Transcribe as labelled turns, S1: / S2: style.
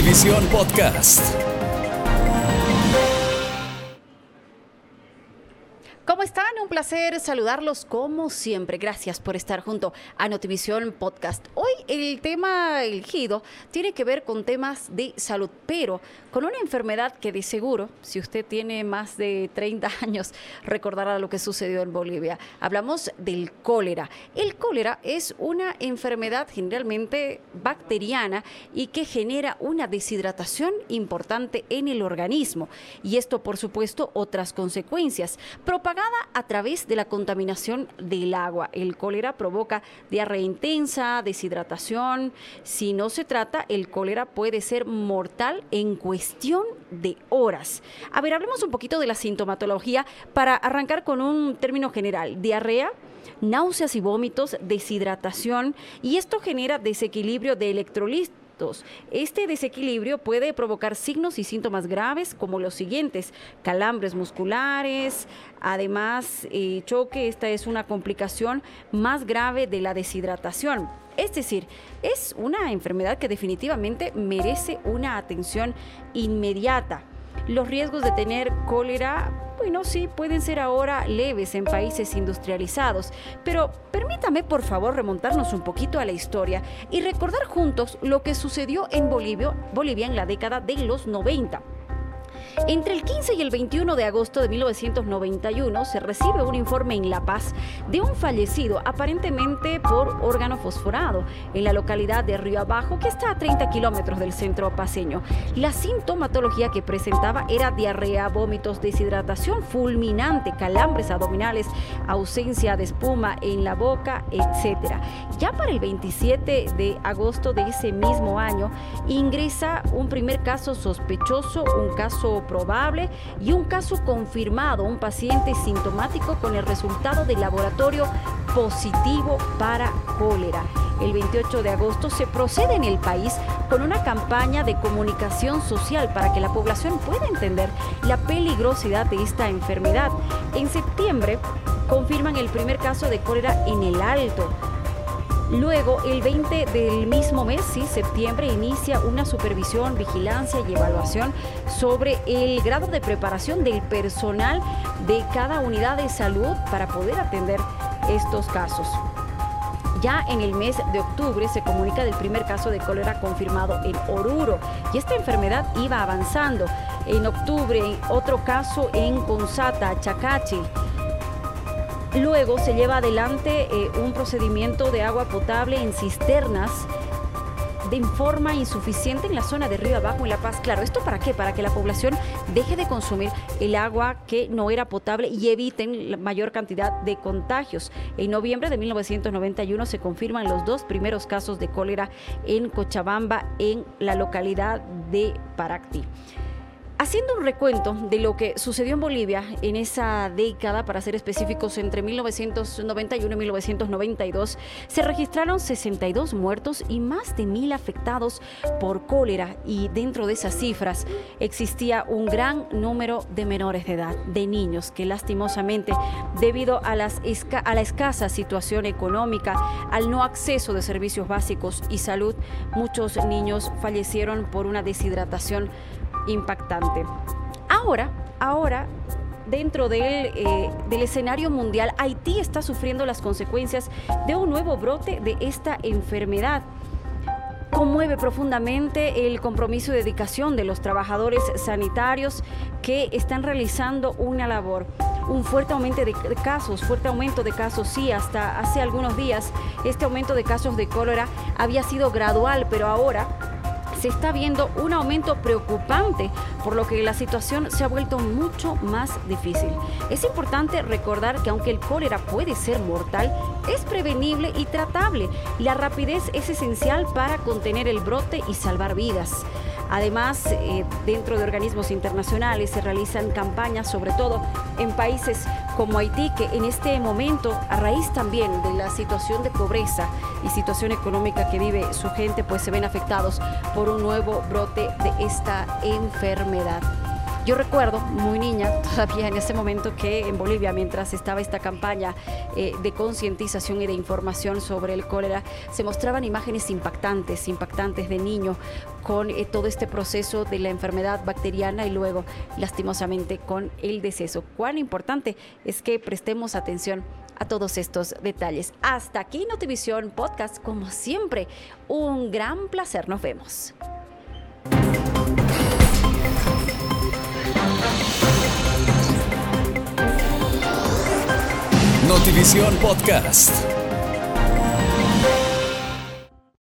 S1: Notivisión Podcast.
S2: ¿Cómo están? Un placer saludarlos como siempre. Gracias por estar junto a Notivisión Podcast. Hoy el tema elegido tiene que ver con temas de salud, pero con una enfermedad que de seguro, si usted tiene más de 30 años, recordará lo que sucedió en Bolivia. Hablamos del cólera. El cólera es una enfermedad generalmente bacteriana y que genera una deshidratación importante en el organismo. Y esto, por supuesto, otras consecuencias. Propagada a través de la contaminación del agua. El cólera provoca diarrea intensa, deshidratación. Si no se trata, el cólera puede ser mortal en cuestión de horas. A ver, hablemos un poquito de la sintomatología para arrancar con un término general. Diarrea náuseas y vómitos, deshidratación y esto genera desequilibrio de electrolitos este desequilibrio puede provocar signos y síntomas graves como los siguientes, calambres musculares, además eh, choque, esta es una complicación más grave de la deshidratación. Es decir, es una enfermedad que definitivamente merece una atención inmediata. Los riesgos de tener cólera bueno, sí, pueden ser ahora leves en países industrializados, pero permítame por favor remontarnos un poquito a la historia y recordar juntos lo que sucedió en Bolivia, Bolivia en la década de los 90. Entre el 15 y el 21 de agosto de 1991 se recibe un informe en La Paz de un fallecido aparentemente por órgano fosforado en la localidad de Río Abajo que está a 30 kilómetros del centro paseño. La sintomatología que presentaba era diarrea, vómitos, deshidratación fulminante, calambres abdominales, ausencia de espuma en la boca, etc. Ya para el 27 de agosto de ese mismo año ingresa un primer caso sospechoso, un caso probable y un caso confirmado, un paciente sintomático con el resultado de laboratorio positivo para cólera. El 28 de agosto se procede en el país con una campaña de comunicación social para que la población pueda entender la peligrosidad de esta enfermedad. En septiembre confirman el primer caso de cólera en el Alto. Luego, el 20 del mismo mes, sí, septiembre, inicia una supervisión, vigilancia y evaluación sobre el grado de preparación del personal de cada unidad de salud para poder atender estos casos. Ya en el mes de octubre se comunica del primer caso de cólera confirmado en Oruro y esta enfermedad iba avanzando. En octubre, otro caso en Consata, Chacachi. Luego se lleva adelante eh, un procedimiento de agua potable en cisternas de forma insuficiente en la zona de Río Abajo, en La Paz. Claro, ¿esto para qué? Para que la población deje de consumir el agua que no era potable y eviten la mayor cantidad de contagios. En noviembre de 1991 se confirman los dos primeros casos de cólera en Cochabamba, en la localidad de Paracti. Haciendo un recuento de lo que sucedió en Bolivia en esa década, para ser específicos, entre 1991 y 1992, se registraron 62 muertos y más de mil afectados por cólera. Y dentro de esas cifras existía un gran número de menores de edad, de niños que lastimosamente, debido a, a la escasa situación económica, al no acceso de servicios básicos y salud, muchos niños fallecieron por una deshidratación impactante. Ahora, ahora dentro del, eh, del, escenario mundial, Haití está sufriendo las consecuencias de un nuevo brote de esta enfermedad. Conmueve profundamente el compromiso y dedicación de los trabajadores sanitarios que están realizando una labor. Un fuerte aumento de casos, fuerte aumento de casos, sí, hasta hace algunos días este aumento de casos de cólera había sido gradual, pero ahora se está viendo un aumento preocupante, por lo que la situación se ha vuelto mucho más difícil. Es importante recordar que aunque el cólera puede ser mortal, es prevenible y tratable. La rapidez es esencial para contener el brote y salvar vidas. Además, eh, dentro de organismos internacionales se realizan campañas, sobre todo en países como Haití, que en este momento, a raíz también de la situación de pobreza y situación económica que vive su gente, pues se ven afectados por un nuevo brote de esta enfermedad. Yo recuerdo, muy niña, todavía en ese momento, que en Bolivia, mientras estaba esta campaña eh, de concientización y de información sobre el cólera, se mostraban imágenes impactantes, impactantes de niños con eh, todo este proceso de la enfermedad bacteriana y luego, lastimosamente, con el deceso. Cuán importante es que prestemos atención a todos estos detalles. Hasta aquí Notivisión Podcast, como siempre, un gran placer. Nos vemos.
S1: Notivisión Podcast.